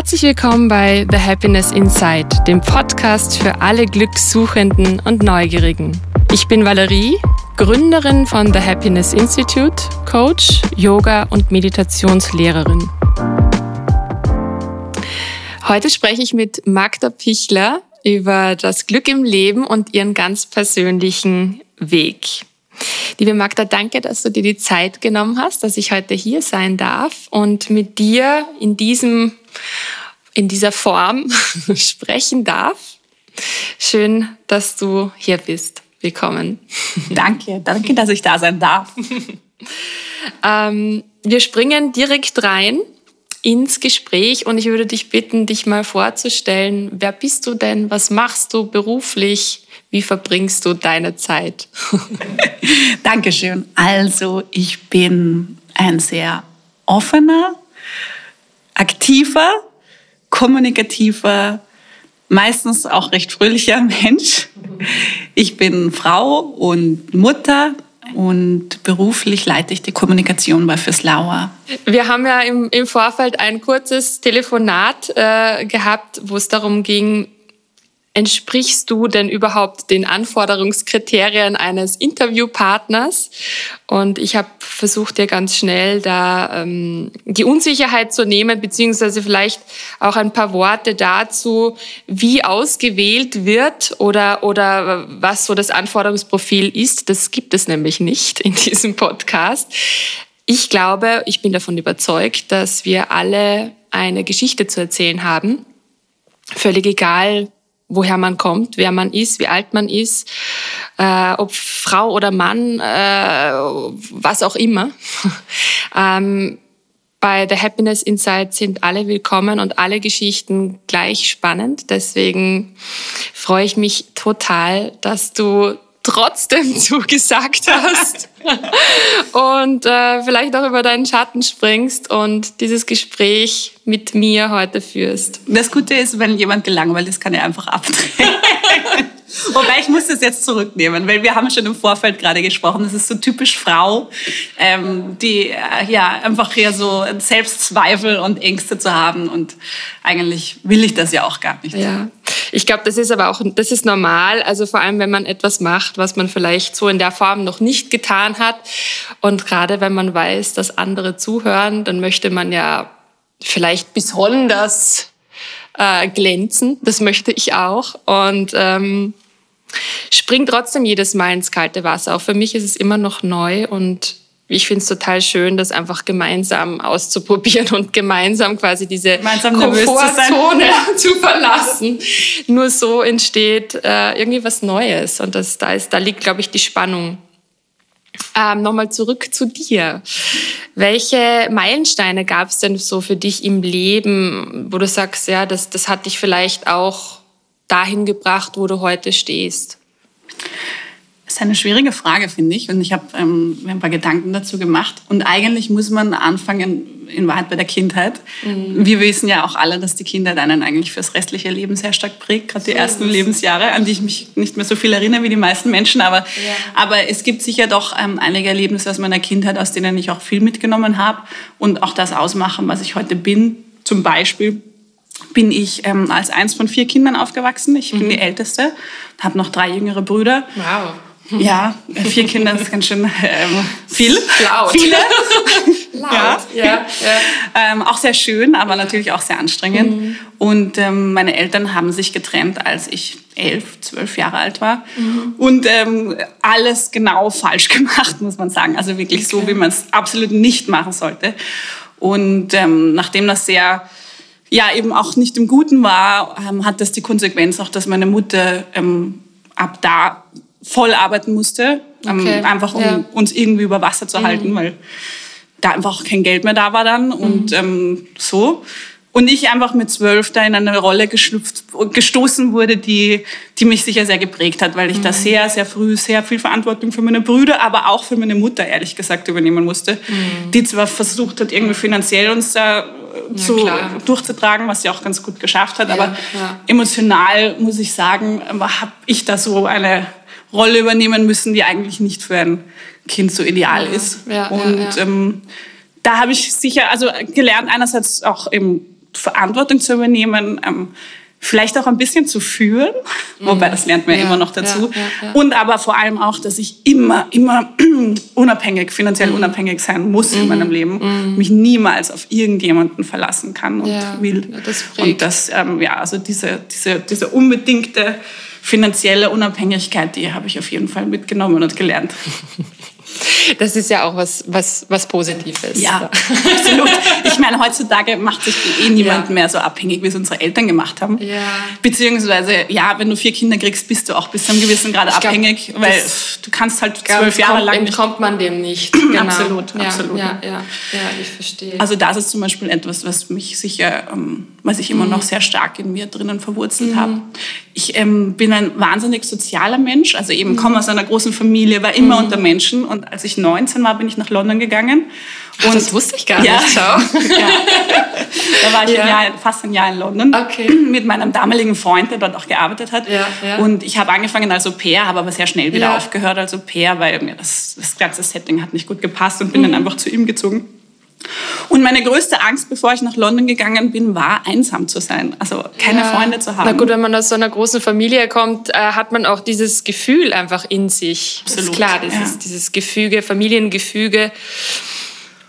Herzlich willkommen bei The Happiness Inside, dem Podcast für alle Glückssuchenden und Neugierigen. Ich bin Valerie, Gründerin von The Happiness Institute, Coach, Yoga und Meditationslehrerin. Heute spreche ich mit Magda Pichler über das Glück im Leben und ihren ganz persönlichen Weg. Liebe Magda, danke, dass du dir die Zeit genommen hast, dass ich heute hier sein darf und mit dir in diesem, in dieser Form sprechen darf. Schön, dass du hier bist. Willkommen. Danke, danke, dass ich da sein darf. ähm, wir springen direkt rein ins Gespräch und ich würde dich bitten, dich mal vorzustellen. Wer bist du denn? Was machst du beruflich? Wie verbringst du deine Zeit? Dankeschön. Also, ich bin ein sehr offener, aktiver, kommunikativer, meistens auch recht fröhlicher Mensch. Ich bin Frau und Mutter und beruflich leite ich die Kommunikation bei Fürs Wir haben ja im, im Vorfeld ein kurzes Telefonat äh, gehabt, wo es darum ging, entsprichst du denn überhaupt den Anforderungskriterien eines Interviewpartners? Und ich habe versucht, dir ganz schnell da ähm, die Unsicherheit zu nehmen, beziehungsweise vielleicht auch ein paar Worte dazu, wie ausgewählt wird oder, oder was so das Anforderungsprofil ist. Das gibt es nämlich nicht in diesem Podcast. Ich glaube, ich bin davon überzeugt, dass wir alle eine Geschichte zu erzählen haben. Völlig egal, woher man kommt, wer man ist, wie alt man ist, äh, ob Frau oder Mann, äh, was auch immer. ähm, bei The Happiness Inside sind alle willkommen und alle Geschichten gleich spannend. Deswegen freue ich mich total, dass du trotzdem zugesagt hast und äh, vielleicht auch über deinen Schatten springst und dieses Gespräch mit mir heute führst. Das Gute ist, wenn jemand gelangweilt ist, kann er einfach abdrehen. Wobei ich muss das jetzt zurücknehmen, weil wir haben schon im Vorfeld gerade gesprochen, das ist so typisch Frau, ähm, die äh, ja einfach hier so Selbstzweifel und Ängste zu haben und eigentlich will ich das ja auch gar nicht. Ja. Ich glaube, das ist aber auch, das ist normal. Also vor allem, wenn man etwas macht, was man vielleicht so in der Form noch nicht getan hat. Und gerade wenn man weiß, dass andere zuhören, dann möchte man ja vielleicht besonders äh, glänzen. Das möchte ich auch. Und ähm, spring trotzdem jedes Mal ins kalte Wasser. Auch für mich ist es immer noch neu und ich finde es total schön, das einfach gemeinsam auszuprobieren und gemeinsam quasi diese gemeinsam Komfortzone zu, verlassen. Nur so entsteht äh, irgendwie was Neues und das, da, ist, da liegt, glaube ich, die Spannung. Ähm, Nochmal zurück zu dir. Welche Meilensteine gab es denn so für dich im Leben, wo du sagst, ja, das, das hat dich vielleicht auch dahin gebracht, wo du heute stehst? Das ist eine schwierige Frage, finde ich. Und ich habe ähm, mir ein paar Gedanken dazu gemacht. Und eigentlich muss man anfangen, in Wahrheit bei der Kindheit. Mhm. Wir wissen ja auch alle, dass die Kindheit einen eigentlich fürs restliche Leben sehr stark prägt, gerade die so ersten Lebensjahre, an die ich mich nicht mehr so viel erinnere wie die meisten Menschen. Aber, ja. aber es gibt sicher doch ähm, einige Erlebnisse aus meiner Kindheit, aus denen ich auch viel mitgenommen habe und auch das ausmachen, was ich heute bin. Zum Beispiel bin ich ähm, als eins von vier Kindern aufgewachsen. Ich bin mhm. die Älteste, habe noch drei jüngere Brüder. Wow. Ja, vier Kinder ist ganz schön ähm, viel. Laut. Viele. Laut. Ja. ja, ja. Ähm, auch sehr schön, aber natürlich auch sehr anstrengend. Mhm. Und ähm, meine Eltern haben sich getrennt, als ich elf, zwölf Jahre alt war. Mhm. Und ähm, alles genau falsch gemacht, muss man sagen. Also wirklich okay. so, wie man es absolut nicht machen sollte. Und ähm, nachdem das sehr ja eben auch nicht im Guten war, ähm, hat das die Konsequenz auch, dass meine Mutter ähm, ab da voll arbeiten musste, ähm, okay. einfach um ja. uns irgendwie über Wasser zu halten, mhm. weil da einfach kein Geld mehr da war dann mhm. und ähm, so. Und ich einfach mit zwölf da in eine Rolle geschlüpft, gestoßen wurde, die, die mich sicher sehr geprägt hat, weil ich mhm. da sehr, sehr früh sehr viel Verantwortung für meine Brüder, aber auch für meine Mutter, ehrlich gesagt, übernehmen musste. Mhm. Die zwar versucht hat, irgendwie finanziell uns da äh, zu, durchzutragen, was sie auch ganz gut geschafft hat, ja, aber ja. emotional, muss ich sagen, habe ich da so eine Rolle übernehmen müssen, die eigentlich nicht für ein Kind so ideal ja, ist. Ja, und ja, ähm, da habe ich sicher also gelernt, einerseits auch eben Verantwortung zu übernehmen, ähm, vielleicht auch ein bisschen zu führen, mhm. wobei das lernt man ja, immer noch dazu. Und aber vor allem auch, dass ich immer, immer unabhängig, finanziell mhm. unabhängig sein muss mhm. in meinem Leben, mhm. mich niemals auf irgendjemanden verlassen kann und will. Das und das, ähm, ja, also diese, diese, diese unbedingte finanzielle Unabhängigkeit, die habe ich auf jeden Fall mitgenommen und gelernt. Das ist ja auch was, was, was Positives. Ja, absolut. Ich meine, heutzutage macht sich eh niemand ja. mehr so abhängig, wie es unsere Eltern gemacht haben. Ja. Beziehungsweise, ja, wenn du vier Kinder kriegst, bist du auch bis zu einem gewissen Grad glaub, abhängig, weil du kannst halt zwölf Jahre kommt, lang. Entkommt man dem nicht. Genau. Absolut, ja, absolut. Ja, ja, ja, ich verstehe. Also das ist zum Beispiel etwas, was mich sicher, ähm, was ich immer mhm. noch sehr stark in mir drinnen verwurzelt mhm. habe. Ich ähm, bin ein wahnsinnig sozialer Mensch, also eben mhm. komme aus einer großen Familie, war immer mhm. unter Menschen und als ich 19 war, bin ich nach London gegangen. Und das wusste ich gar ja, nicht. Schau. ja. Da war ich ja. ein Jahr, fast ein Jahr in London okay. mit meinem damaligen Freund, der dort auch gearbeitet hat. Ja. Und ich habe angefangen als Au-pair, habe aber sehr schnell wieder aufgehört als Au-pair, weil mir das, das ganze Setting hat nicht gut gepasst und bin mhm. dann einfach zu ihm gezogen. Und meine größte Angst, bevor ich nach London gegangen bin, war, einsam zu sein. Also keine ja. Freunde zu haben. Na gut, wenn man aus so einer großen Familie kommt, äh, hat man auch dieses Gefühl einfach in sich. Absolut. Das ist klar, das ja. ist dieses Gefüge, Familiengefüge.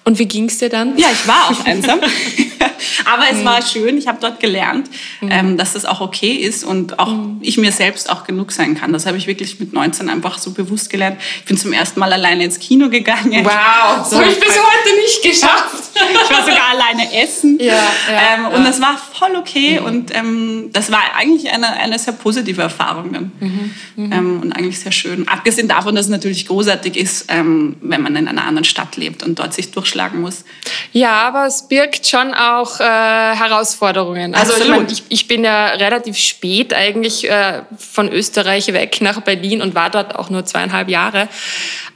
Und wie ging es dir dann? Ja, ich war auch einsam. Aber es mhm. war schön, ich habe dort gelernt, mhm. ähm, dass das auch okay ist und auch mhm. ich mir selbst auch genug sein kann. Das habe ich wirklich mit 19 einfach so bewusst gelernt. Ich bin zum ersten Mal alleine ins Kino gegangen. Wow, so habe ich bis heute nicht geschafft. ich war sogar alleine essen. Ja, ja, ähm, und das war voll okay mhm. und ähm, das war eigentlich eine, eine sehr positive Erfahrung dann. Mhm. Mhm. Ähm, und eigentlich sehr schön. Abgesehen davon, dass es natürlich großartig ist, ähm, wenn man in einer anderen Stadt lebt und dort sich durchschlagen muss. Ja, aber es birgt schon auch äh, Herausforderungen. Also ich, mein, ich, ich, bin ja relativ spät eigentlich äh, von Österreich weg nach Berlin und war dort auch nur zweieinhalb Jahre.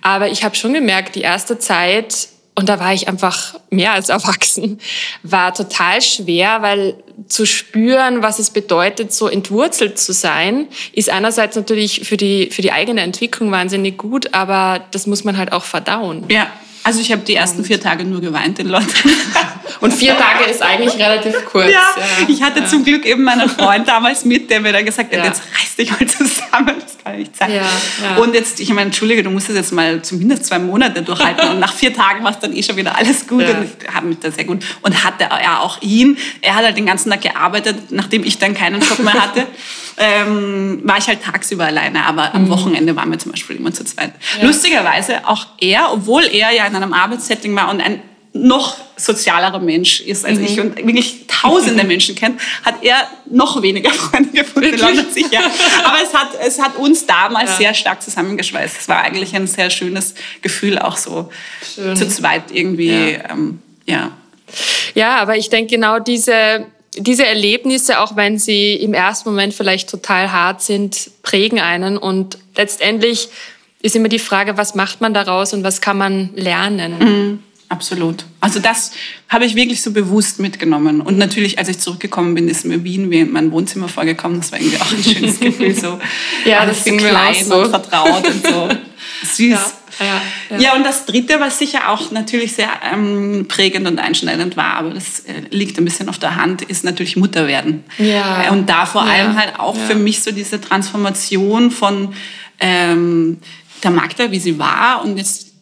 Aber ich habe schon gemerkt, die erste Zeit, und da war ich einfach mehr als erwachsen, war total schwer, weil zu spüren, was es bedeutet, so entwurzelt zu sein, ist einerseits natürlich für die, für die eigene Entwicklung wahnsinnig gut, aber das muss man halt auch verdauen. Ja, also ich habe die ersten vier Tage nur geweint in London. Und vier Tage ist eigentlich relativ kurz. Ja, ja. ich hatte ja. zum Glück eben meinen Freund damals mit, der mir dann gesagt hat, ja. jetzt reiß dich mal zusammen, das kann nicht sein. Und jetzt, ich meine, entschuldige, du musst das jetzt mal zumindest zwei Monate durchhalten. Und nach vier Tagen war es dann eh schon wieder alles gut und ich habe mich da sehr gut. Und hatte ja auch ihn, er hat halt den ganzen Tag gearbeitet, nachdem ich dann keinen Job mehr hatte ähm, war ich halt tagsüber alleine, aber am mhm. Wochenende waren wir zum Beispiel immer zu zweit. Ja. Lustigerweise auch er, obwohl er ja in einem Arbeitssetting war und ein noch sozialerer Mensch ist als mhm. ich und wirklich tausende Menschen kennt, hat er noch weniger Freunde gefunden sicher. Aber es hat, es hat uns damals ja. sehr stark zusammengeschweißt. Es war eigentlich ein sehr schönes Gefühl, auch so Schön. zu zweit irgendwie, ja. Ähm, ja. Ja, aber ich denke genau diese diese Erlebnisse, auch wenn sie im ersten Moment vielleicht total hart sind, prägen einen. Und letztendlich ist immer die Frage, was macht man daraus und was kann man lernen? Mhm, absolut. Also das habe ich wirklich so bewusst mitgenommen. Und natürlich, als ich zurückgekommen bin, ist mir Wien wie in mein Wohnzimmer vorgekommen. Das war irgendwie auch ein schönes Gefühl. So ja, alles das klein so. und vertraut und so. Süß. Ja. Ja, ja. ja, und das Dritte, was sicher auch natürlich sehr ähm, prägend und einschneidend war, aber das äh, liegt ein bisschen auf der Hand, ist natürlich Mutter werden. Ja. Äh, und da vor allem halt auch für mich so diese Transformation von ähm, der Magda, wie sie war und jetzt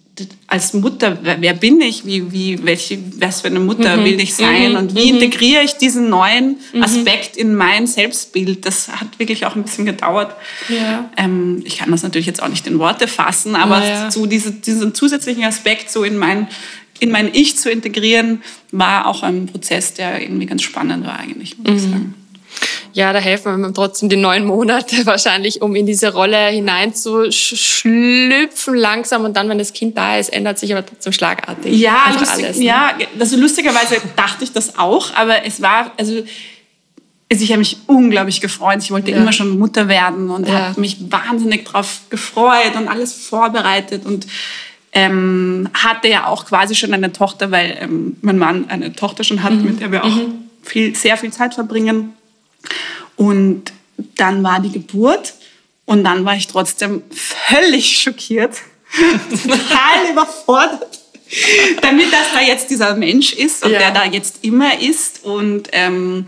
als Mutter, wer bin ich, wie, wie, welche, was für eine Mutter mhm. will ich sein mhm. und wie mhm. integriere ich diesen neuen mhm. Aspekt in mein Selbstbild. Das hat wirklich auch ein bisschen gedauert. Ja. Ähm, ich kann das natürlich jetzt auch nicht in Worte fassen, aber ja. so diese, diesen zusätzlichen Aspekt so in mein, in mein Ich zu integrieren, war auch ein Prozess, der irgendwie ganz spannend war eigentlich, muss ich mhm. sagen ja, da helfen wir trotzdem die neun Monate wahrscheinlich, um in diese Rolle hineinzuschlüpfen langsam und dann, wenn das Kind da ist, ändert sich aber trotzdem schlagartig. Ja, lustig, alles, ne? ja, also lustigerweise dachte ich das auch, aber es war, also, also ich habe mich unglaublich gefreut. Ich wollte ja. immer schon Mutter werden und ja. habe mich wahnsinnig darauf gefreut und alles vorbereitet und ähm, hatte ja auch quasi schon eine Tochter, weil ähm, mein Mann eine Tochter schon hat, mhm. mit der wir auch mhm. viel, sehr viel Zeit verbringen. Und dann war die Geburt und dann war ich trotzdem völlig schockiert, total überfordert. damit das da jetzt dieser Mensch ist und ja. der da jetzt immer ist. Und ähm,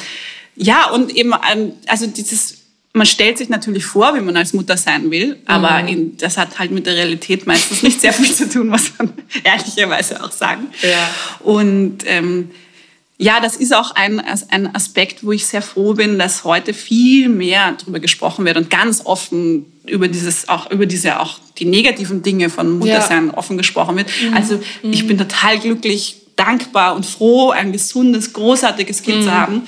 ja, und eben, ähm, also dieses man stellt sich natürlich vor, wie man als Mutter sein will, aber mhm. in, das hat halt mit der Realität meistens nicht sehr viel zu tun, muss man ehrlicherweise auch sagen. Ja. Und ähm, ja, das ist auch ein, ein Aspekt, wo ich sehr froh bin, dass heute viel mehr darüber gesprochen wird und ganz offen über dieses auch über diese auch die negativen Dinge von Muttersein ja. offen gesprochen wird. Mhm. Also ich mhm. bin total glücklich, dankbar und froh, ein gesundes, großartiges Kind mhm. zu haben.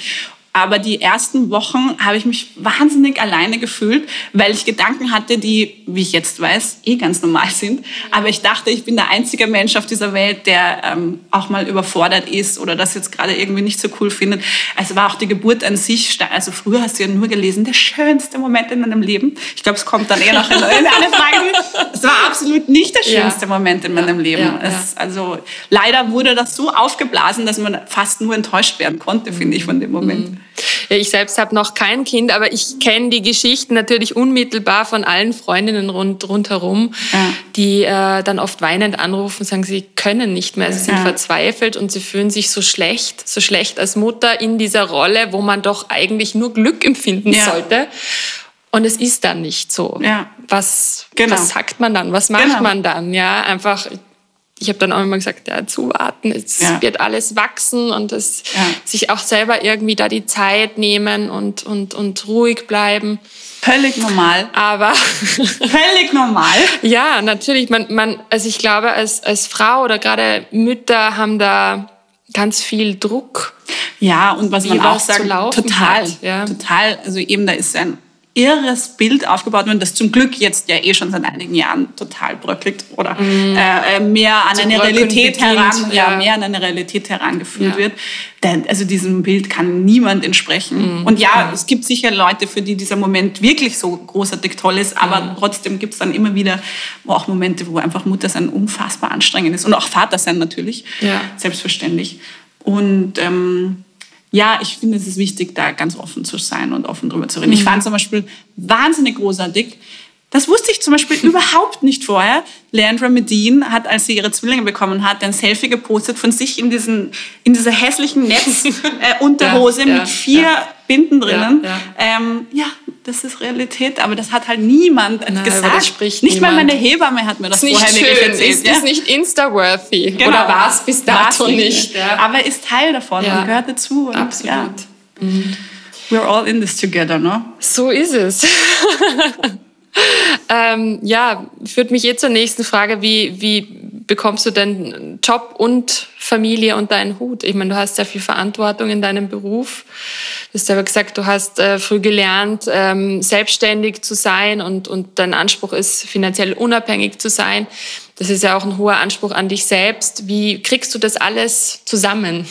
Aber die ersten Wochen habe ich mich wahnsinnig alleine gefühlt, weil ich Gedanken hatte, die, wie ich jetzt weiß, eh ganz normal sind. Aber ich dachte, ich bin der einzige Mensch auf dieser Welt, der ähm, auch mal überfordert ist oder das jetzt gerade irgendwie nicht so cool findet. Also war auch die Geburt an sich, also früher hast du ja nur gelesen, der schönste Moment in meinem Leben. Ich glaube, es kommt dann eher noch in eine Frage. Es war absolut nicht der schönste ja. Moment in meinem Leben. Ja, ja. Es, also leider wurde das so aufgeblasen, dass man fast nur enttäuscht werden konnte, finde ich, von dem Moment. Mhm. Ich selbst habe noch kein Kind, aber ich kenne die Geschichten natürlich unmittelbar von allen Freundinnen rund, rundherum, ja. die äh, dann oft weinend anrufen, sagen, sie können nicht mehr, sie sind ja. verzweifelt und sie fühlen sich so schlecht, so schlecht als Mutter in dieser Rolle, wo man doch eigentlich nur Glück empfinden ja. sollte. Und es ist dann nicht so. Ja. Was, genau. was sagt man dann? Was macht genau. man dann? Ja, einfach ich habe dann auch immer gesagt, ja, zuwarten, es ja. wird alles wachsen und es, ja. sich auch selber irgendwie da die Zeit nehmen und, und, und ruhig bleiben. Völlig normal. Aber völlig normal. ja, natürlich. Man, man, also ich glaube, als, als Frau oder gerade Mütter haben da ganz viel Druck. Ja, und was man auch sagt, total, ja. total. Also eben da ist ein irres Bild aufgebaut worden, das zum Glück jetzt ja eh schon seit einigen Jahren total bröckelt oder mm. äh, mehr an eine Realität heran, ja. ja. mehr an eine Realität herangeführt ja. wird. Denn, also diesem Bild kann niemand entsprechen. Mm. Und ja, mm. es gibt sicher Leute, für die dieser Moment wirklich so großartig toll ist, aber mm. trotzdem gibt es dann immer wieder auch Momente, wo einfach Mutter sein unfassbar anstrengend ist und auch Vater sein natürlich, ja. selbstverständlich. Und ähm, ja, ich finde, es ist wichtig, da ganz offen zu sein und offen drüber zu reden. Mhm. Ich fand zum Beispiel wahnsinnig großartig. Das wusste ich zum Beispiel überhaupt nicht vorher. Leandra Medine hat, als sie ihre Zwillinge bekommen hat, ein Selfie gepostet von sich in, diesen, in dieser hässlichen Netzunterhose äh, ja, ja, mit vier ja. Binden drinnen. Ja, ähm, ja, das ist Realität, aber das hat halt niemand Nein, gesagt. Das spricht nicht niemand. mal meine Hebamme hat mir das, das vorher wirklich erzählt. Ist, ja? ist nicht Insta-worthy. Genau. Oder war es bis dato nicht. nicht ja. Aber ist Teil davon ja. und gehört dazu. Und Absolut. Ja. Mhm. We're all in this together, no? So ist es. ähm, ja, führt mich jetzt zur nächsten Frage. Wie, wie bekommst du denn Job und Familie unter einen Hut? Ich meine, du hast sehr viel Verantwortung in deinem Beruf. Du hast aber gesagt, du hast äh, früh gelernt, ähm, selbstständig zu sein und, und dein Anspruch ist, finanziell unabhängig zu sein. Das ist ja auch ein hoher Anspruch an dich selbst. Wie kriegst du das alles zusammen?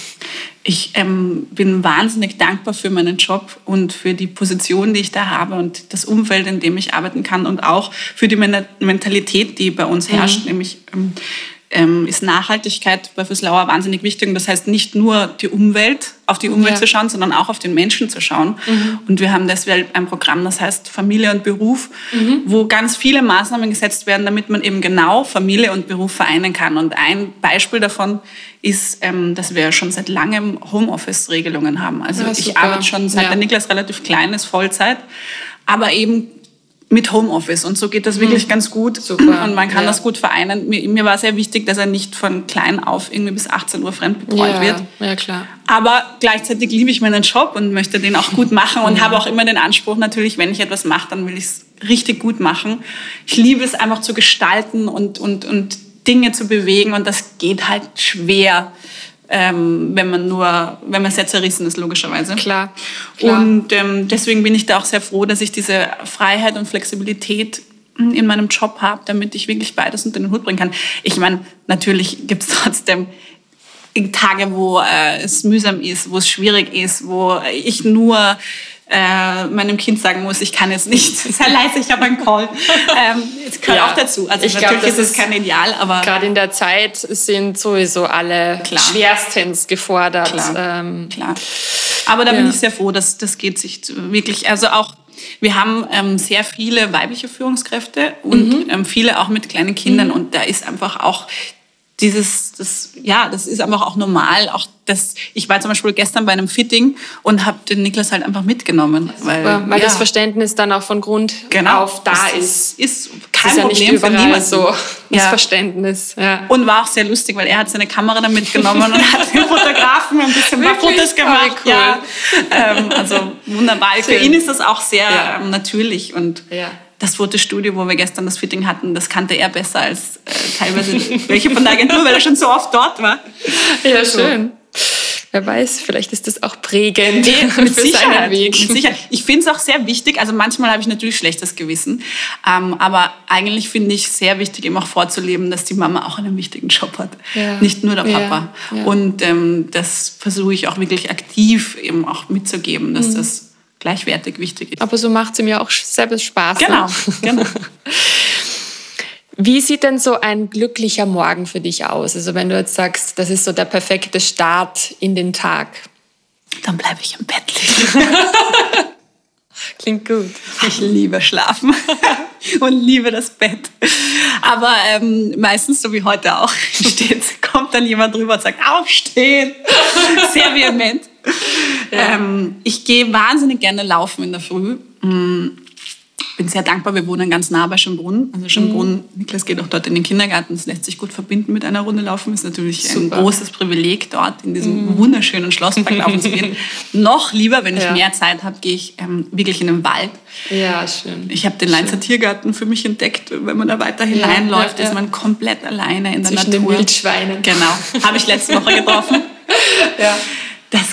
Ich ähm, bin wahnsinnig dankbar für meinen Job und für die Position, die ich da habe und das Umfeld, in dem ich arbeiten kann und auch für die Mentalität, die bei uns herrscht, mhm. nämlich ähm, ähm, ist Nachhaltigkeit bei Füßlauer wahnsinnig wichtig. Und das heißt nicht nur die Umwelt, auf die Umwelt ja. zu schauen, sondern auch auf den Menschen zu schauen. Mhm. Und wir haben deswegen ein Programm, das heißt Familie und Beruf, mhm. wo ganz viele Maßnahmen gesetzt werden, damit man eben genau Familie und Beruf vereinen kann. Und ein Beispiel davon ist, ähm, dass wir schon seit langem Homeoffice-Regelungen haben. Also ja, ich arbeite schon seit ja. der Niklas relativ klein ist, Vollzeit. Aber eben mit Homeoffice und so geht das wirklich mhm. ganz gut Super. und man kann ja. das gut vereinen. Mir, mir, war sehr wichtig, dass er nicht von klein auf irgendwie bis 18 Uhr fremdbetreut ja. wird. Ja, klar. Aber gleichzeitig liebe ich meinen Job und möchte den auch gut machen und mhm. habe auch immer den Anspruch natürlich, wenn ich etwas mache, dann will ich es richtig gut machen. Ich liebe es einfach zu gestalten und, und, und Dinge zu bewegen und das geht halt schwer ähm, wenn man nur, wenn man sehr zerrissen ist, logischerweise. Klar. klar. Und ähm, deswegen bin ich da auch sehr froh, dass ich diese Freiheit und Flexibilität in meinem Job habe, damit ich wirklich beides unter den Hut bringen kann. Ich meine, natürlich gibt es trotzdem Tage, wo äh, es mühsam ist, wo es schwierig ist, wo ich nur äh, meinem Kind sagen muss, ich kann jetzt nicht, sehr leise, ich habe einen Call. Ähm, das gehört ja, auch dazu. Also ich natürlich glaub, ist es kein Ideal, aber... Gerade in der Zeit sind sowieso alle klar. schwerstens gefordert. Klar, ähm, klar. Aber da ja. bin ich sehr froh, dass das geht sich wirklich, also auch wir haben ähm, sehr viele weibliche Führungskräfte und mhm. ähm, viele auch mit kleinen Kindern. Mhm. Und da ist einfach auch dieses, das, ja, das ist einfach auch normal. Auch das, ich war zum Beispiel gestern bei einem Fitting und habe den Niklas halt einfach mitgenommen. Weil, weil ja. das Verständnis dann auch von Grund genau, auf da ist. Ist kein ist Problem ja niemanden. so, das ja. Verständnis. Ja. Und war auch sehr lustig, weil er hat seine Kamera dann mitgenommen und hat den Fotografen ein bisschen ein paar Fotos gemacht. Cool. Ja. Ähm, also wunderbar. Schön. Für ihn ist das auch sehr ähm, natürlich und das Fotostudio, wo wir gestern das Fitting hatten, das kannte er besser als äh, teilweise welche von der Agentur, weil er schon so oft dort war. Ja, so. schön. Wer weiß, vielleicht ist das auch prägend nee, mit für Sicherheit, Weg. Mit Sicherheit. Ich finde es auch sehr wichtig, also manchmal habe ich natürlich schlechtes Gewissen, ähm, aber eigentlich finde ich sehr wichtig, eben auch vorzuleben, dass die Mama auch einen wichtigen Job hat, ja. nicht nur der Papa. Ja. Ja. Und ähm, das versuche ich auch wirklich aktiv eben auch mitzugeben, dass mhm. das gleichwertig wichtig ist. Aber so macht es ihm ja auch selber Spaß. Genau, ne? genau. Wie sieht denn so ein glücklicher Morgen für dich aus? Also wenn du jetzt sagst, das ist so der perfekte Start in den Tag. Dann bleibe ich im Bett liegen. Klingt gut. Ich liebe Schlafen und liebe das Bett. Aber ähm, meistens, so wie heute auch, steht, kommt dann jemand drüber und sagt, aufstehen. Sehr vehement. Ja. Ähm, ich gehe wahnsinnig gerne laufen in der Früh. Bin sehr dankbar, wir wohnen ganz nah bei Schönbrunn. Also Schönbrunn, mhm. Niklas geht auch dort in den Kindergarten, das lässt sich gut verbinden mit einer Runde laufen. Ist natürlich Super. ein großes Privileg, dort in diesem mhm. wunderschönen Schlosspark laufen zu gehen. Noch lieber, wenn ich ja. mehr Zeit habe, gehe ich ähm, wirklich in den Wald. Ja, schön. Ich habe den Leinzer Tiergarten für mich entdeckt. Wenn man da weiter hineinläuft, ja, ja, ist man komplett alleine in der Zwischen Natur. Den Wildschweinen. Genau. Habe ich letzte Woche getroffen. ja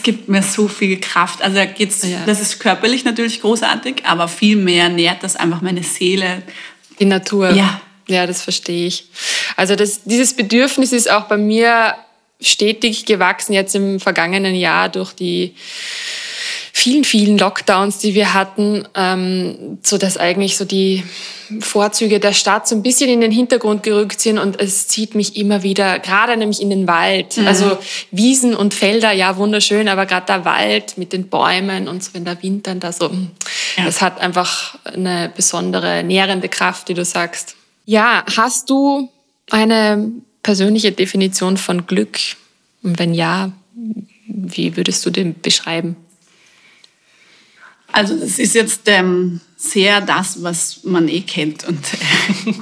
das gibt mir so viel Kraft. Also geht's, ja. das ist körperlich natürlich großartig, aber viel mehr nährt das einfach meine Seele. Die Natur. Ja. Ja, das verstehe ich. Also das, dieses Bedürfnis ist auch bei mir stetig gewachsen jetzt im vergangenen Jahr durch die vielen, vielen Lockdowns, die wir hatten, ähm, so dass eigentlich so die Vorzüge der Stadt so ein bisschen in den Hintergrund gerückt sind und es zieht mich immer wieder, gerade nämlich in den Wald. Mhm. Also Wiesen und Felder, ja, wunderschön, aber gerade der Wald mit den Bäumen und so, wenn der Wind dann da so, ja. das hat einfach eine besondere nährende Kraft, wie du sagst. Ja, hast du eine persönliche Definition von Glück? Und wenn ja, wie würdest du den beschreiben? Also das ist jetzt ähm, sehr das, was man eh kennt und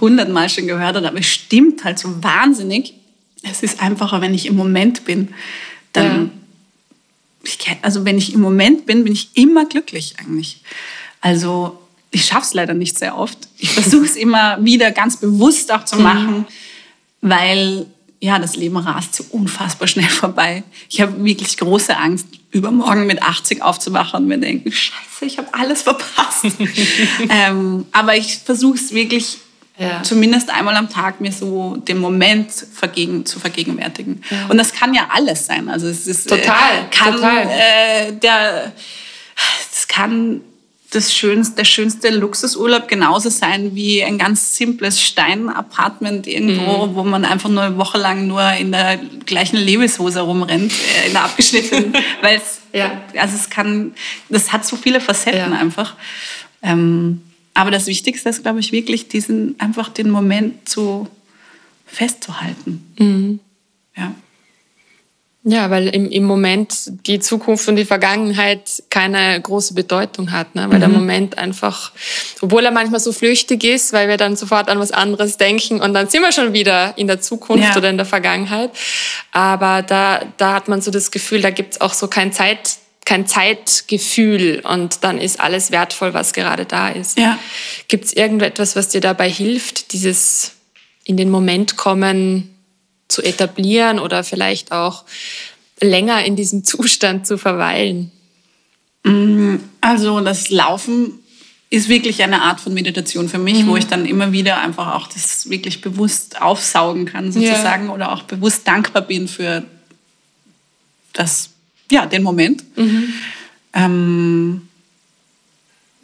hundertmal schon gehört hat, aber es stimmt halt so wahnsinnig. Es ist einfacher, wenn ich im Moment bin. Dann, ja. ich, also wenn ich im Moment bin, bin ich immer glücklich eigentlich. Also ich schaffe es leider nicht sehr oft. Ich versuche es immer wieder ganz bewusst auch zu mhm. machen, weil ja, das Leben rast so unfassbar schnell vorbei. Ich habe wirklich große Angst, übermorgen mit 80 aufzuwachen und mir denken, scheiße, ich habe alles verpasst. ähm, aber ich versuche es wirklich ja. zumindest einmal am Tag mir so den Moment vergegen, zu vergegenwärtigen. Ja. Und das kann ja alles sein. Also es ist total, äh, kann total. Äh, der, es kann das schönste, der schönste Luxusurlaub genauso sein wie ein ganz simples Steinapartment irgendwo, mhm. wo man einfach nur eine Woche lang nur in der gleichen Lebenshose rumrennt, äh, in der abgeschnittenen, weil es, ja. also es kann, das hat so viele Facetten ja. einfach. Ähm, aber das Wichtigste ist, glaube ich, wirklich diesen, einfach den Moment zu festzuhalten. Mhm. Ja. Ja, weil im, im Moment die Zukunft und die Vergangenheit keine große Bedeutung hat, ne? weil mhm. der Moment einfach, obwohl er manchmal so flüchtig ist, weil wir dann sofort an was anderes denken und dann sind wir schon wieder in der Zukunft ja. oder in der Vergangenheit. Aber da, da hat man so das Gefühl, da gibt's auch so kein Zeit, kein Zeitgefühl und dann ist alles wertvoll, was gerade da ist. Ja. Gibt's irgendetwas, was dir dabei hilft, dieses in den Moment kommen, zu etablieren oder vielleicht auch länger in diesem Zustand zu verweilen? Mm, also das Laufen ist wirklich eine Art von Meditation für mich, mhm. wo ich dann immer wieder einfach auch das wirklich bewusst aufsaugen kann sozusagen ja. oder auch bewusst dankbar bin für das, ja, den Moment. Mhm. Ähm,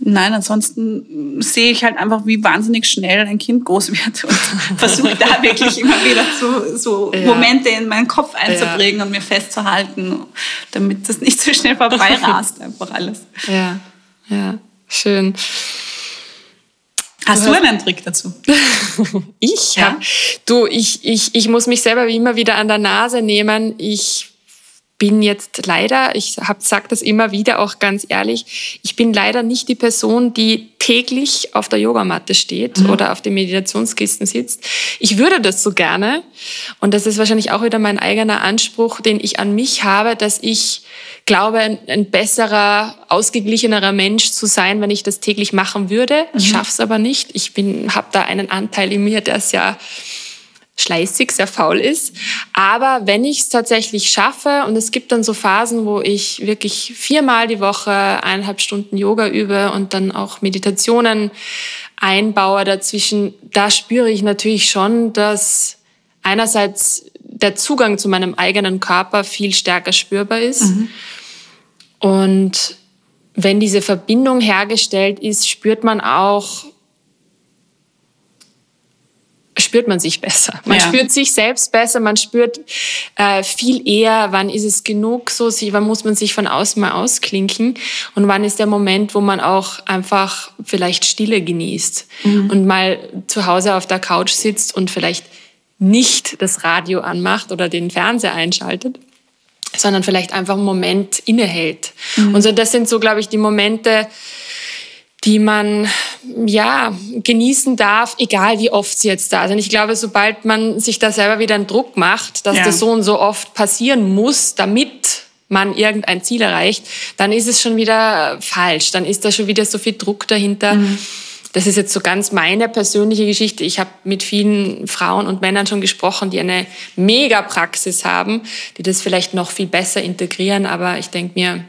Nein, ansonsten sehe ich halt einfach, wie wahnsinnig schnell ein Kind groß wird und versuche da wirklich immer wieder so, so ja. Momente in meinen Kopf einzubringen ja. und mir festzuhalten, damit das nicht so schnell vorbei rast, einfach alles. Ja, ja, schön. Hast du, du einen Trick dazu? ich ja. hab, du, ich, ich, ich muss mich selber wie immer wieder an der Nase nehmen. Ich bin jetzt leider, ich hab, sag das immer wieder auch ganz ehrlich, ich bin leider nicht die Person, die täglich auf der Yogamatte steht mhm. oder auf den Meditationskisten sitzt. Ich würde das so gerne und das ist wahrscheinlich auch wieder mein eigener Anspruch, den ich an mich habe, dass ich glaube, ein, ein besserer, ausgeglichenerer Mensch zu sein, wenn ich das täglich machen würde. Mhm. Ich schaff's aber nicht. Ich bin, habe da einen Anteil in mir, der ist ja schleißig, sehr faul ist. Aber wenn ich es tatsächlich schaffe, und es gibt dann so Phasen, wo ich wirklich viermal die Woche eineinhalb Stunden Yoga übe und dann auch Meditationen einbaue dazwischen, da spüre ich natürlich schon, dass einerseits der Zugang zu meinem eigenen Körper viel stärker spürbar ist. Mhm. Und wenn diese Verbindung hergestellt ist, spürt man auch, spürt man sich besser. Man ja. spürt sich selbst besser, man spürt äh, viel eher, wann ist es genug, so wann muss man sich von außen mal ausklinken und wann ist der Moment, wo man auch einfach vielleicht Stille genießt mhm. und mal zu Hause auf der Couch sitzt und vielleicht nicht das Radio anmacht oder den Fernseher einschaltet, sondern vielleicht einfach einen Moment innehält. Mhm. Und so das sind so, glaube ich, die Momente, die man ja genießen darf, egal wie oft sie jetzt da sind. Ich glaube, sobald man sich da selber wieder einen Druck macht, dass ja. das so und so oft passieren muss, damit man irgendein Ziel erreicht, dann ist es schon wieder falsch. Dann ist da schon wieder so viel Druck dahinter. Mhm. Das ist jetzt so ganz meine persönliche Geschichte. Ich habe mit vielen Frauen und Männern schon gesprochen, die eine Mega-Praxis haben, die das vielleicht noch viel besser integrieren. Aber ich denke mir,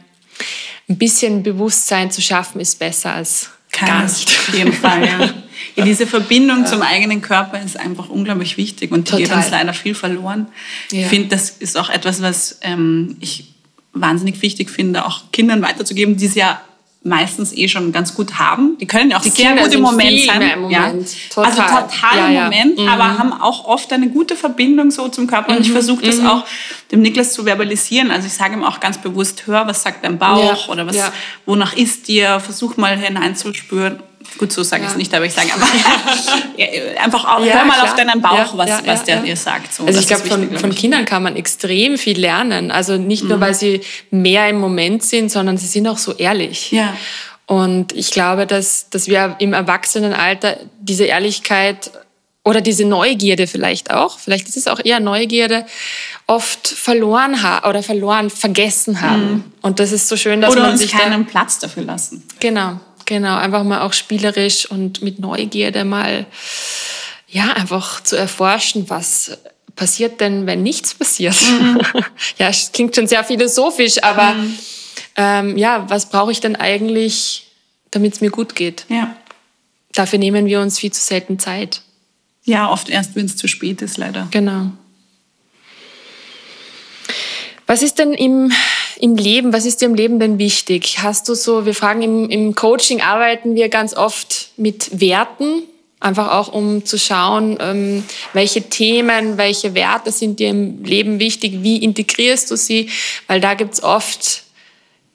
ein bisschen Bewusstsein zu schaffen, ist besser als Kann gar nicht. Auf jeden Fall, ja. ja diese Verbindung ja. zum eigenen Körper ist einfach unglaublich wichtig und die Total. geht uns leider viel verloren. Ja. Ich finde, das ist auch etwas, was ähm, ich wahnsinnig wichtig finde, auch Kindern weiterzugeben, die es ja meistens eh schon ganz gut haben. Die können ja auch die sehr Kinder gut im Moment sein. Im Moment. Ja. Total. Also total ja, im ja. Moment, mhm. aber haben auch oft eine gute Verbindung so zum Körper. Und ich mhm. versuche das mhm. auch dem Niklas zu verbalisieren. Also ich sage ihm auch ganz bewusst, hör, was sagt dein Bauch ja. oder was, wonach ist dir? Versuch mal hineinzuspüren. Gut, so sage ich es nicht, aber ich sage einfach, einfach auch, hör mal auf deinen Bauch, was, was der dir sagt. So, also ich glaube, von, von Kindern kann man extrem viel lernen. Also nicht nur, mhm. weil sie mehr im Moment sind, sondern sie sind auch so ehrlich. Ja. Und ich glaube, dass, dass wir im Erwachsenenalter diese Ehrlichkeit oder diese Neugierde vielleicht auch, vielleicht ist es auch eher Neugierde, oft verloren haben oder verloren, vergessen haben. Mhm. Und das ist so schön, dass oder man uns sich keinen Platz dafür lassen. Genau. Genau, einfach mal auch spielerisch und mit Neugierde mal, ja, einfach zu erforschen, was passiert denn, wenn nichts passiert? Mhm. ja, es klingt schon sehr philosophisch, aber mhm. ähm, ja, was brauche ich denn eigentlich, damit es mir gut geht? Ja. Dafür nehmen wir uns viel zu selten Zeit. Ja, oft erst, wenn es zu spät ist, leider. Genau. Was ist denn im im Leben, was ist dir im Leben denn wichtig? Hast du so, wir fragen im, im Coaching arbeiten wir ganz oft mit Werten, einfach auch um zu schauen, ähm, welche Themen, welche Werte sind dir im Leben wichtig, wie integrierst du sie, weil da gibt's oft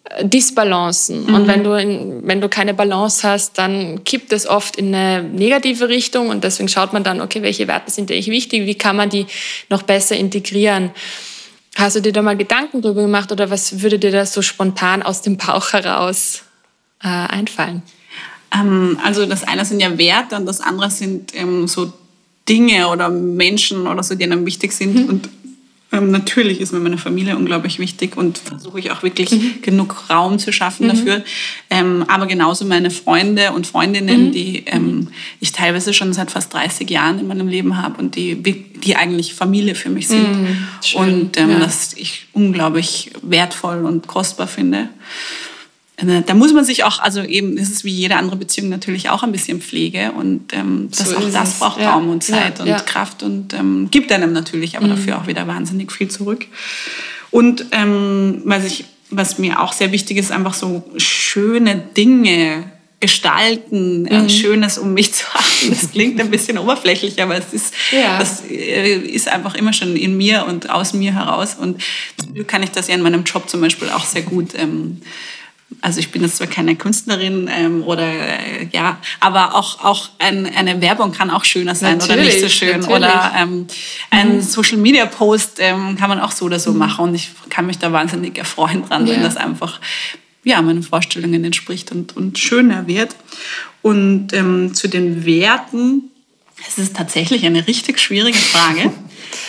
äh, Disbalancen. Mhm. Und wenn du, in, wenn du keine Balance hast, dann kippt es oft in eine negative Richtung und deswegen schaut man dann, okay, welche Werte sind dir eigentlich wichtig, wie kann man die noch besser integrieren. Hast du dir da mal Gedanken drüber gemacht oder was würde dir da so spontan aus dem Bauch heraus äh, einfallen? Ähm, also das eine sind ja Werte und das andere sind ähm, so Dinge oder Menschen oder so, die einem wichtig sind. Mhm. Und ähm, natürlich ist mir meine Familie unglaublich wichtig und versuche ich auch wirklich mhm. genug Raum zu schaffen mhm. dafür. Ähm, aber genauso meine Freunde und Freundinnen, mhm. die ähm, ich teilweise schon seit fast 30 Jahren in meinem Leben habe und die, die eigentlich Familie für mich sind. Mhm. Und ähm, ja. das ich unglaublich wertvoll und kostbar finde. Ne, da muss man sich auch, also eben, es ist wie jede andere Beziehung natürlich auch ein bisschen Pflege und ähm, das, so auch das es. braucht ja. Raum und Zeit ja, und ja. Kraft und ähm, gibt einem natürlich aber mhm. dafür auch wieder wahnsinnig viel zurück. Und ähm, was, ich, was mir auch sehr wichtig ist, einfach so schöne Dinge gestalten, mhm. Schönes um mich zu haben. Das klingt ein bisschen oberflächlich, aber es ist, ja. das äh, ist einfach immer schon in mir und aus mir heraus. Und kann ich das ja in meinem Job zum Beispiel auch sehr gut ähm, also ich bin jetzt zwar keine Künstlerin ähm, oder äh, ja, aber auch, auch ein, eine Werbung kann auch schöner sein natürlich, oder nicht so schön. Natürlich. Oder ähm, ein mhm. Social Media Post ähm, kann man auch so oder so mhm. machen. Und ich kann mich da wahnsinnig erfreuen dran, ja. wenn das einfach ja, meinen Vorstellungen entspricht und, und schöner wird. Und ähm, zu den Werten, es ist tatsächlich eine richtig schwierige Frage.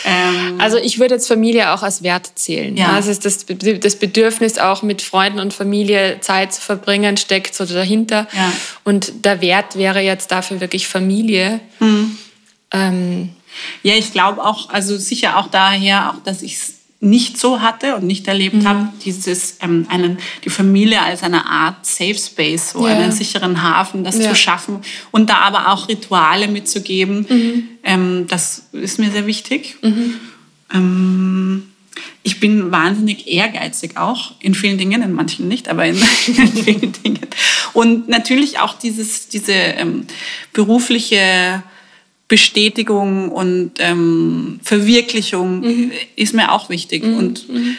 Ähm, also ich würde jetzt Familie auch als Wert zählen. Ja. Also das, das Bedürfnis auch mit Freunden und Familie Zeit zu verbringen steckt so dahinter. Ja. Und der Wert wäre jetzt dafür wirklich Familie. Mhm. Ähm, ja, ich glaube auch, also sicher auch daher, auch dass ich es nicht so hatte und nicht erlebt mhm. habe, dieses ähm, einen, die Familie als eine Art Safe Space, so ja. einen sicheren Hafen, das ja. zu schaffen und da aber auch Rituale mitzugeben, mhm. ähm, das ist mir sehr wichtig. Mhm. Ähm, ich bin wahnsinnig ehrgeizig auch in vielen Dingen, in manchen nicht, aber in, in vielen Dingen. Und natürlich auch dieses, diese ähm, berufliche Bestätigung und ähm, Verwirklichung mhm. ist mir auch wichtig. Mhm. Und mhm.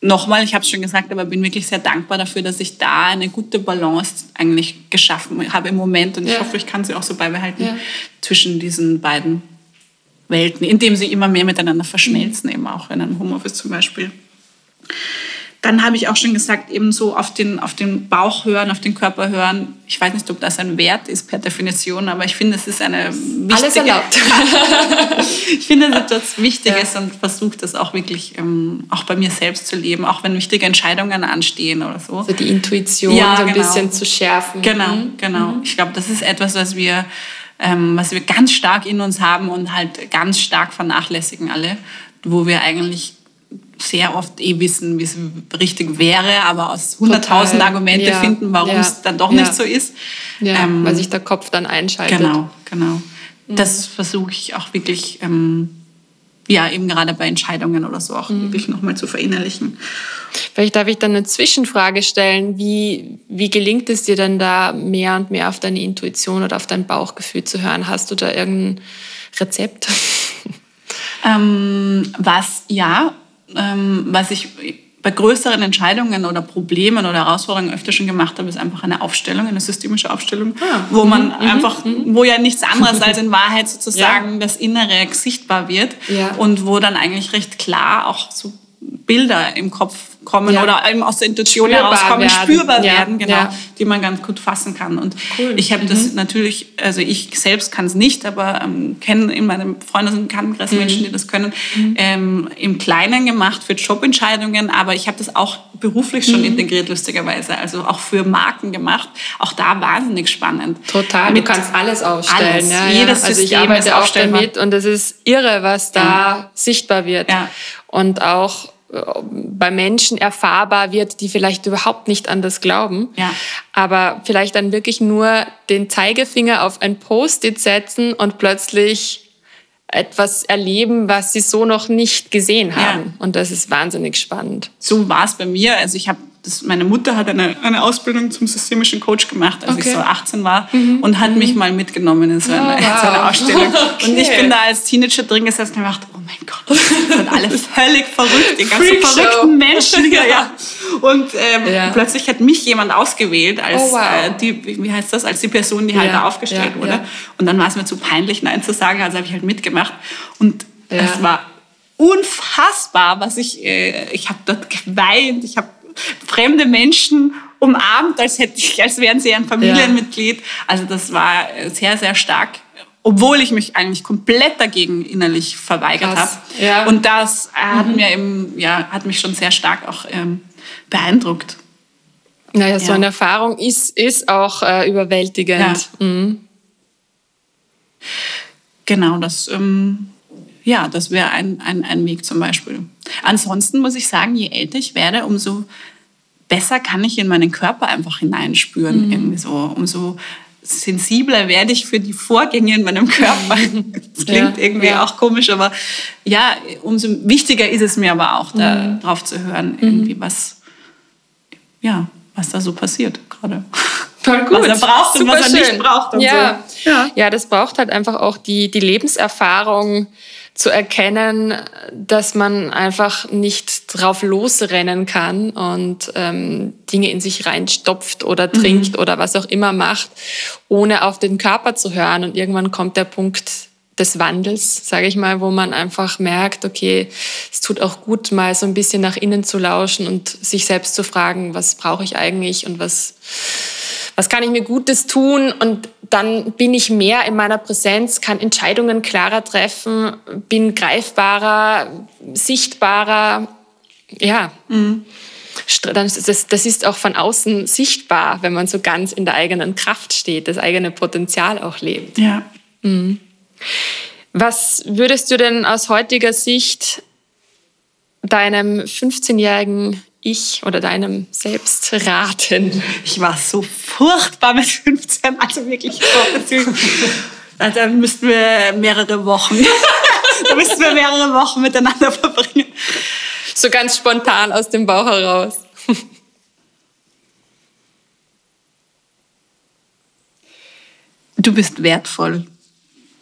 nochmal, ich habe es schon gesagt, aber bin wirklich sehr dankbar dafür, dass ich da eine gute Balance eigentlich geschaffen habe im Moment. Und ja. ich hoffe, ich kann sie auch so beibehalten ja. zwischen diesen beiden Welten, indem sie immer mehr miteinander verschmelzen, mhm. eben auch in einem Homeoffice zum Beispiel. Dann habe ich auch schon gesagt, eben so auf den, auf den Bauch hören, auf den Körper hören. Ich weiß nicht, ob das ein Wert ist per Definition, aber ich finde, es ist eine wichtige... Alles erlaubt. ich finde, es ist etwas Wichtiges ja. und versuche das auch wirklich ähm, auch bei mir selbst zu leben, auch wenn wichtige Entscheidungen anstehen oder so. So die Intuition ja, so ein genau. bisschen zu schärfen. Genau, mhm. genau. Mhm. Ich glaube, das ist etwas, was wir, ähm, was wir ganz stark in uns haben und halt ganz stark vernachlässigen alle, wo wir eigentlich sehr oft eh wissen, wie es richtig wäre, aber aus 100.000 Argumente ja. finden, warum ja. es dann doch ja. nicht so ist. Ähm, weil sich der Kopf dann einschaltet. Genau, genau. Mhm. Das versuche ich auch wirklich, ähm, ja, eben gerade bei Entscheidungen oder so auch mhm. wirklich nochmal zu verinnerlichen. Vielleicht darf ich dann eine Zwischenfrage stellen. Wie, wie gelingt es dir denn da mehr und mehr auf deine Intuition oder auf dein Bauchgefühl zu hören? Hast du da irgendein Rezept? Ähm, was, ja, was ich bei größeren Entscheidungen oder Problemen oder Herausforderungen öfter schon gemacht habe, ist einfach eine Aufstellung, eine systemische Aufstellung, ah. wo man mhm. mhm einfach, mhm. wo ja nichts anderes als in Wahrheit sozusagen ja. das Innere sichtbar wird ja. und wo dann eigentlich recht klar auch so Bilder im Kopf kommen ja. oder eben aus der Intuition spürbar herauskommen, werden. spürbar ja. werden, genau, ja. die man ganz gut fassen kann. Und cool. ich habe mhm. das natürlich, also ich selbst kann es nicht, aber ähm, kenne in meinem Freundes- und Bekanntenkreis mhm. Menschen, die das können, mhm. ähm, im Kleinen gemacht für Jobentscheidungen, aber ich habe das auch beruflich schon mhm. integriert, lustigerweise, also auch für Marken gemacht. Auch da wahnsinnig spannend. Total, Mit du kannst alles aufstellen. Alles. Ja, Jedes also System ich arbeite auch damit und es ist irre, was da sichtbar wird. Und auch bei Menschen erfahrbar wird, die vielleicht überhaupt nicht an das glauben. Ja. Aber vielleicht dann wirklich nur den Zeigefinger auf ein Post-it setzen und plötzlich etwas erleben, was sie so noch nicht gesehen haben. Ja. Und das ist wahnsinnig spannend. So war es bei mir. Also ich habe das, meine Mutter hat eine, eine Ausbildung zum systemischen Coach gemacht, als okay. ich so 18 war mhm. und hat mhm. mich mal mitgenommen in so eine, oh, wow. so eine Ausstellung. Okay. Und ich bin da als Teenager drin gesessen und gedacht, oh mein Gott, sind alle völlig verrückt, die ganzen verrückten Menschen. Ja, ja. Und ähm, ja. plötzlich hat mich jemand ausgewählt als oh, wow. äh, die, wie heißt das, als die Person, die halt da aufgestellt wurde. Und dann war es mir zu peinlich, Nein zu sagen, also habe ich halt mitgemacht. Und es war unfassbar, was ich, äh, ich habe dort geweint, ich habe fremde Menschen umarmt, als hätte ich, als wären sie ein Familienmitglied. Ja. Also das war sehr, sehr stark. Obwohl ich mich eigentlich komplett dagegen innerlich verweigert habe. Ja. Und das hat mhm. mir eben, ja, hat mich schon sehr stark auch ähm, beeindruckt. Naja, ja. so eine Erfahrung ist, ist auch äh, überwältigend. Ja. Mhm. Genau, das, ähm, ja, das wäre ein, ein, ein Weg zum Beispiel. Ansonsten muss ich sagen, je älter ich werde, umso besser kann ich in meinen Körper einfach hineinspüren. Mhm. Irgendwie so, umso sensibler werde ich für die Vorgänge in meinem Körper. Das klingt ja, irgendwie ja. auch komisch, aber ja, umso wichtiger ist es mir aber auch, da mhm. drauf zu hören, irgendwie was, ja, was da so passiert gerade. Voll gut. Was er braucht Super und was er schön. nicht braucht. Und ja. So. ja. Ja, das braucht halt einfach auch die, die Lebenserfahrung zu erkennen, dass man einfach nicht drauf losrennen kann und ähm, Dinge in sich reinstopft oder trinkt Mhm. oder was auch immer macht, ohne auf den Körper zu hören. Und irgendwann kommt der Punkt des Wandels, sage ich mal, wo man einfach merkt, okay, es tut auch gut, mal so ein bisschen nach innen zu lauschen und sich selbst zu fragen, was brauche ich eigentlich und was was kann ich mir Gutes tun? Und dann bin ich mehr in meiner Präsenz, kann Entscheidungen klarer treffen, bin greifbarer, sichtbarer. Ja. Ist Das, das ist auch von außen sichtbar, wenn man so ganz in der eigenen Kraft steht, das eigene Potenzial auch lebt. Ja. Was würdest du denn aus heutiger Sicht deinem 15-jährigen Ich oder deinem Selbst raten? Ich war so furchtbar mit 15, also wirklich so. Also, da müssten wir mehrere Wochen, da müssten wir mehrere Wochen miteinander verbringen. So ganz spontan aus dem Bauch heraus. Du bist wertvoll,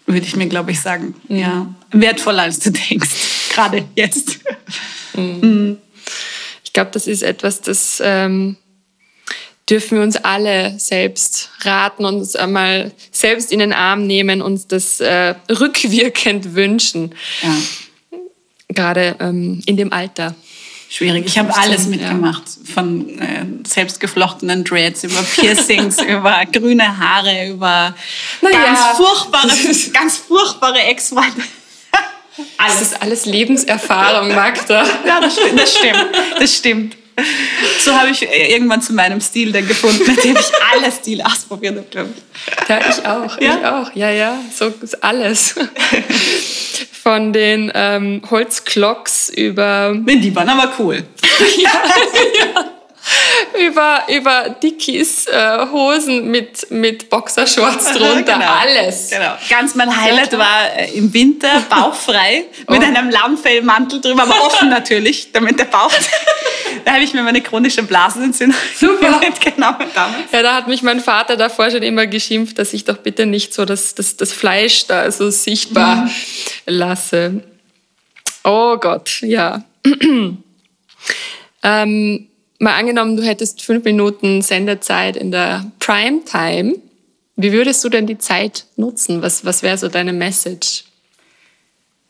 würde ich mir, glaube ich, sagen. Ja. Wertvoller, als du denkst. Gerade jetzt. Ich glaube, das ist etwas, das ähm, dürfen wir uns alle selbst raten und uns einmal selbst in den Arm nehmen und das äh, rückwirkend wünschen. Ja. Gerade ähm, in dem Alter. Schwierig. Ich habe 15, alles ja. mitgemacht. Von äh, selbstgeflochtenen Dreads über Piercings, über grüne Haare, über Na ganz ja. furchtbare, ganz furchtbare Ex-Freunde. Das Alles. ist alles Lebenserfahrung, Magda. Ja, das stimmt. Das stimmt. Das stimmt. So habe ich irgendwann zu meinem Stil dann gefunden, nachdem ich alle Stile ausprobiert habe, glaube ich. Ja, ich auch. Ja? Ich auch. Ja, ja, so ist alles. Von den ähm, Holzklocks über Nee, Die waren aber cool. über, über Dickies äh, Hosen mit, mit Boxershorts drunter. Genau. Alles. Genau. Ganz mein Highlight Ja. war äh, im Winter bauchfrei mit Oh. einem Lammfellmantel drüber, aber offen natürlich, damit der Bauch. da habe ich mir meine chronische Blasenentzündung mitgenommen damals. Ja, da hat mich mein Vater davor schon immer geschimpft, dass ich doch bitte nicht so das, das, das Fleisch da so sichtbar lasse. Oh Gott, ja. ähm, mal angenommen, du hättest fünf Minuten Sendezeit in der Primetime. Wie würdest du denn die Zeit nutzen? Was, was wäre so deine Message?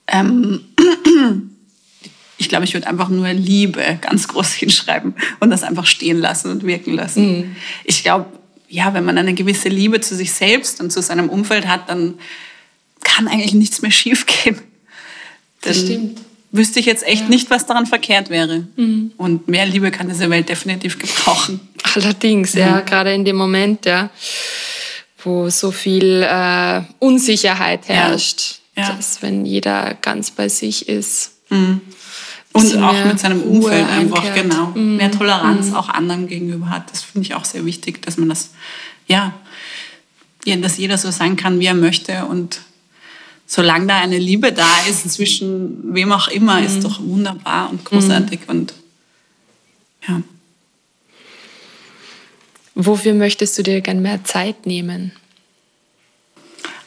Ähm, ich glaube, ich würde einfach nur Liebe ganz groß hinschreiben und das einfach stehen lassen und wirken lassen. Ich glaube, ja, wenn man eine gewisse Liebe zu sich selbst und zu seinem Umfeld hat, dann kann eigentlich nichts mehr schiefgehen. Das stimmt. Wüsste ich jetzt echt nicht, was daran verkehrt wäre. Und mehr Liebe kann diese Welt definitiv gebrauchen. Allerdings, ja, gerade in dem Moment, ja, wo so viel äh, Unsicherheit herrscht, Ja. dass wenn jeder ganz bei sich ist. Und Bisschen auch mit seinem Ruhe Umfeld einfach, einkehrt. genau. Mehr Toleranz auch anderen gegenüber hat. Das finde ich auch sehr wichtig, dass man das, ja, ja, dass jeder so sein kann, wie er möchte. Und solange da eine Liebe da ist, zwischen wem auch immer, ist doch wunderbar und großartig. Und ja. Wofür möchtest du dir gern mehr Zeit nehmen?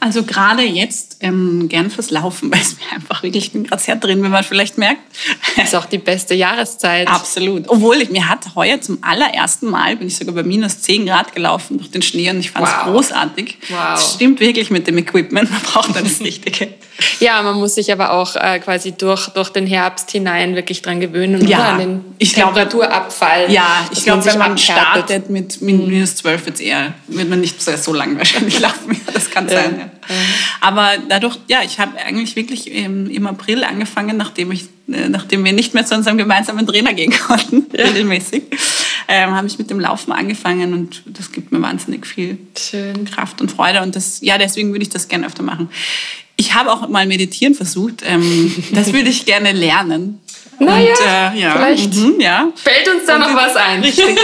Also gerade jetzt ähm, gern fürs Laufen, weil es mir einfach wirklich, ich bin gerade sehr drin, wie man vielleicht merkt. Ist auch die beste Jahreszeit. Absolut. Obwohl, ich, mir hat heuer zum allerersten Mal, bin ich sogar bei minus 10 Grad gelaufen durch den Schnee und ich fand es Wow. großartig. Wow. Es stimmt wirklich mit dem Equipment, man braucht dann das Richtige. Ja, man muss sich aber auch äh, quasi durch, durch den Herbst hinein wirklich dran gewöhnen, Ja, oder? An den ich glaub- Temperaturabfall. Ja, ich glaube, wenn man abhärtet. startet mit min- minus 12 jetzt eher, wird man nicht so, so lang wahrscheinlich laufen. Ja, das kann sein. Ja. Aber dadurch, ja, ich habe eigentlich wirklich im, im April angefangen, nachdem, ich, äh, nachdem wir nicht mehr zu unserem gemeinsamen Trainer gehen konnten, regelmäßig, ähm, habe ich mit dem Laufen angefangen und das gibt mir wahnsinnig viel Schön. Kraft und Freude und das, ja, deswegen würde ich das gerne öfter machen. Ich habe auch mal meditieren versucht. Ähm, das würde ich gerne lernen. Na und, ja, äh, ja, vielleicht. mhm, ja. Fällt uns da noch was ein? Richtig.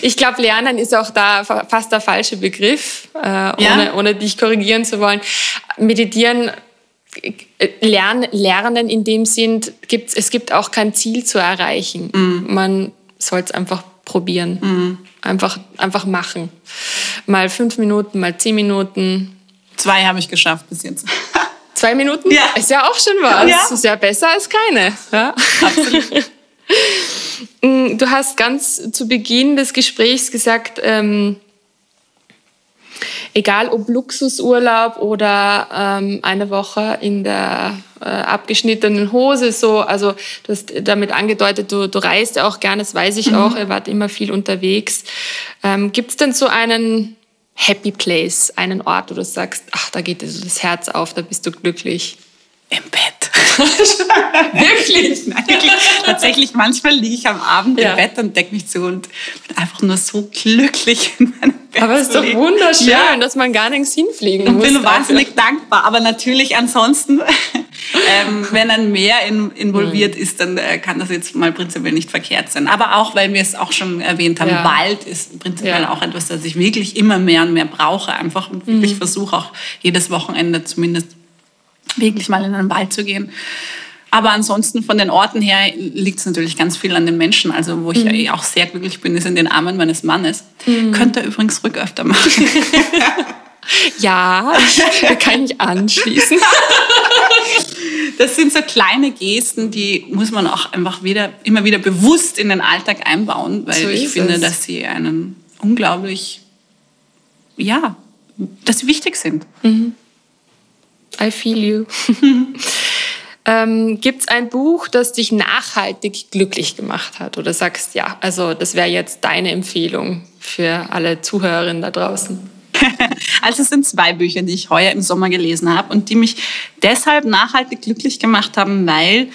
Ich glaube, Lernen ist auch da fa- fast der falsche Begriff, äh, ohne, ohne dich korrigieren zu wollen. Meditieren, äh, Lern, Lernen in dem Sinn, gibt, es gibt auch kein Ziel zu erreichen. Man soll es einfach probieren. Mhm. Einfach, einfach machen. Mal fünf Minuten, mal zehn Minuten. Zwei habe ich geschafft bis jetzt. Zwei Minuten? Ja. Ist ja auch schon was. Ja. Ist ja besser als keine. Ja. Absolut. Mm, du hast ganz zu Beginn des Gesprächs gesagt, ähm, egal ob Luxusurlaub oder ähm, eine Woche in der äh, abgeschnittenen Hose, so, also du hast damit angedeutet, du, du reist ja auch gerne, das weiß ich mhm. auch, ihr wart immer viel unterwegs. Ähm, Gibt es denn so einen Happy Place, einen Ort, wo du sagst, ach, da geht dir so das Herz auf, da bist du glücklich? Im Bett. wirklich? Nein, wirklich. Tatsächlich, manchmal liege ich am Abend ja. im Bett und decke mich zu und bin einfach nur so glücklich in meinem Bett. Aber es ist doch wunderschön, ja. dass man gar nichts hinfliegen muss. Ich bin wahnsinnig dankbar. Aber natürlich ansonsten, ähm, wenn ein Meer in, involviert mhm. ist, dann äh, kann das jetzt mal prinzipiell nicht verkehrt sein. Aber auch, weil wir es auch schon erwähnt haben, ja. Wald ist prinzipiell auch etwas, das ich wirklich immer mehr und mehr brauche. Einfach und wirklich mhm. versuche auch jedes Wochenende zumindest wirklich mal in den Wald zu gehen. Aber ansonsten von den Orten her liegt es natürlich ganz viel an den Menschen. Also wo ich mhm. auch sehr glücklich bin, ist in den Armen meines Mannes. Mhm. Könnte er übrigens ruhig öfter machen. ja, da kann ich anschließen. Das sind so kleine Gesten, die muss man auch einfach wieder, immer wieder bewusst in den Alltag einbauen, weil so ich finde, es. dass sie einen unglaublich, ja, dass sie wichtig sind. Mhm. I feel you. ähm, Gibt es ein Buch, das dich nachhaltig glücklich gemacht hat? Oder sagst, ja, also das wäre jetzt deine Empfehlung für alle Zuhörerinnen da draußen? also es sind zwei Bücher, die ich heuer im Sommer gelesen habe und die mich deshalb nachhaltig glücklich gemacht haben, weil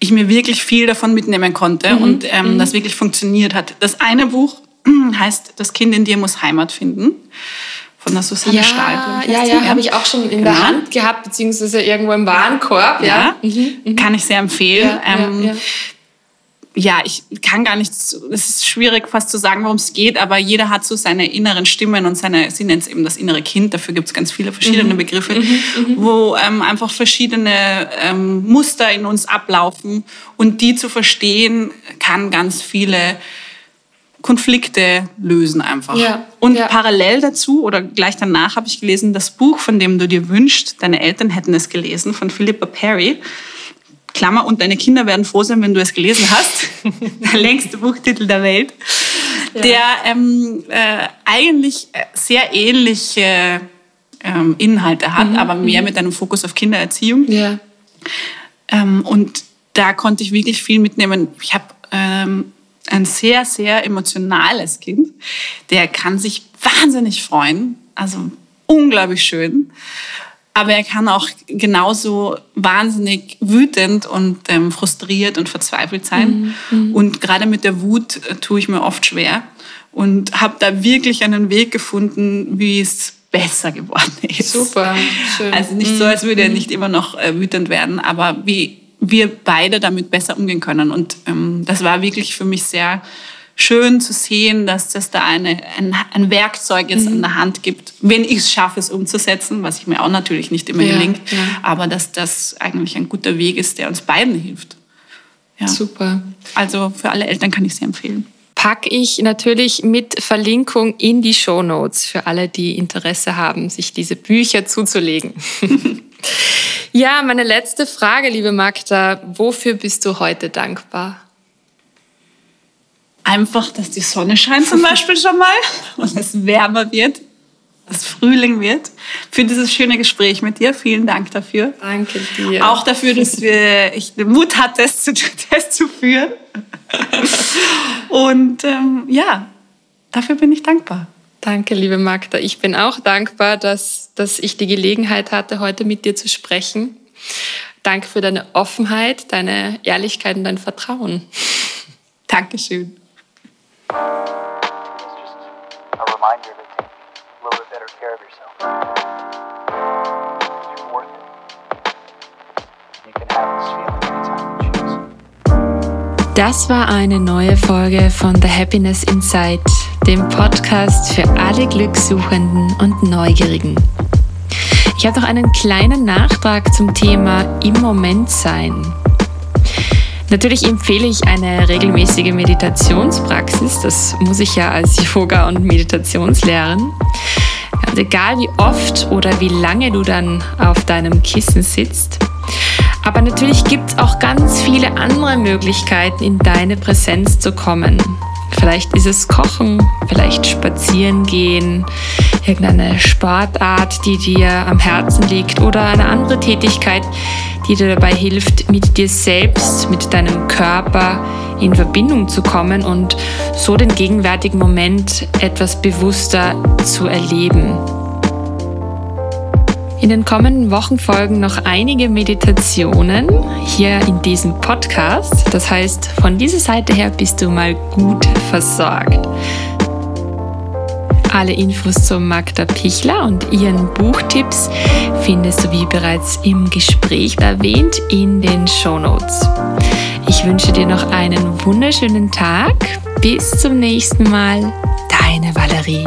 ich mir wirklich viel davon mitnehmen konnte mhm. und ähm, mhm. das wirklich funktioniert hat. Das eine Buch heißt Das Kind in dir muss Heimat finden von der Susanne ja, Stahl. Ja, ja, habe ich auch schon in genau. der Hand gehabt, beziehungsweise irgendwo im Warenkorb. Ja, ja. Mhm, mhm. kann ich sehr empfehlen. Ja, ähm, ja, ich kann gar nichts, es ist schwierig fast zu sagen, worum es geht, aber jeder hat so seine inneren Stimmen und seine, sie nennt es eben das innere Kind, dafür gibt es ganz viele verschiedene mhm. Begriffe, mhm, mhm. wo ähm, einfach verschiedene ähm, Muster in uns ablaufen und die zu verstehen, kann ganz viele Konflikte lösen einfach. Ja, und ja. parallel dazu oder gleich danach habe ich gelesen, das Buch, von dem du dir wünschst, deine Eltern hätten es gelesen, von Philippa Perry. Klammer, und deine Kinder werden froh sein, wenn du es gelesen hast. der längste Buchtitel der Welt. Ja. Der ähm, äh, eigentlich sehr ähnliche ähm, Inhalte hat, mhm. aber mehr mhm. mit einem Fokus auf Kindererziehung. Ja. Ähm, und da konnte ich wirklich viel mitnehmen. Ich habe ähm, ein sehr, sehr emotionales Kind. Der kann sich wahnsinnig freuen, also unglaublich schön. Aber er kann auch genauso wahnsinnig wütend und ähm, frustriert und verzweifelt sein. Mhm. mhm. Und gerade mit der Wut äh, tue ich mir oft schwer und habe da wirklich einen Weg gefunden, wie es besser geworden ist. Super, schön. Also nicht so, als würde er mhm. nicht immer noch äh, wütend werden, aber wie wir beide damit besser umgehen können. Und ähm, das war wirklich für mich sehr schön zu sehen, dass das da eine, ein, ein Werkzeug jetzt mhm. an der Hand gibt, wenn ich es schaffe, es umzusetzen, was ich mir auch natürlich nicht immer ja, gelingt, ja. aber dass das eigentlich ein guter Weg ist, der uns beiden hilft. Ja. Super. Also für alle Eltern kann ich es empfehlen. Packe ich natürlich mit Verlinkung in die Show Notes für alle, die Interesse haben, sich diese Bücher zuzulegen. Ja, meine letzte Frage, liebe Magda. Wofür bist du heute dankbar? Einfach, dass die Sonne scheint zum Beispiel schon mal und es wärmer wird, dass Frühling wird. Für dieses schöne Gespräch mit dir. Vielen Dank dafür. Danke dir. Auch dafür, dass wir, ich den Mut hatte, das zu, das zu führen. Und ähm, ja, dafür bin ich dankbar. Danke, liebe Magda. Ich bin auch dankbar, dass, dass ich die Gelegenheit hatte, heute mit dir zu sprechen. Danke für deine Offenheit, deine Ehrlichkeit und dein Vertrauen. Dankeschön. Das war eine neue Folge von The Happiness Inside dem Podcast für alle Glückssuchenden und Neugierigen. Ich habe noch einen kleinen Nachtrag zum Thema im Moment sein. Natürlich empfehle ich eine regelmäßige Meditationspraxis. Das muss ich ja als Yoga- und Meditationslehrerin. Und egal wie oft oder wie lange du dann auf deinem Kissen sitzt. Aber natürlich gibt es auch ganz viele andere Möglichkeiten, in deine Präsenz zu kommen. Vielleicht ist es Kochen, vielleicht Spazieren gehen, irgendeine Sportart, die dir am Herzen liegt oder eine andere Tätigkeit, die dir dabei hilft, mit dir selbst, mit deinem Körper in Verbindung zu kommen und so den gegenwärtigen Moment etwas bewusster zu erleben. In den kommenden Wochen folgen noch einige Meditationen hier in diesem Podcast. Das heißt, von dieser Seite her bist du mal gut versorgt. Alle Infos zu Magda Pichler und ihren Buchtipps findest du wie bereits im Gespräch erwähnt in den Shownotes. Ich wünsche dir noch einen wunderschönen Tag. Bis zum nächsten Mal. Deine Valerie.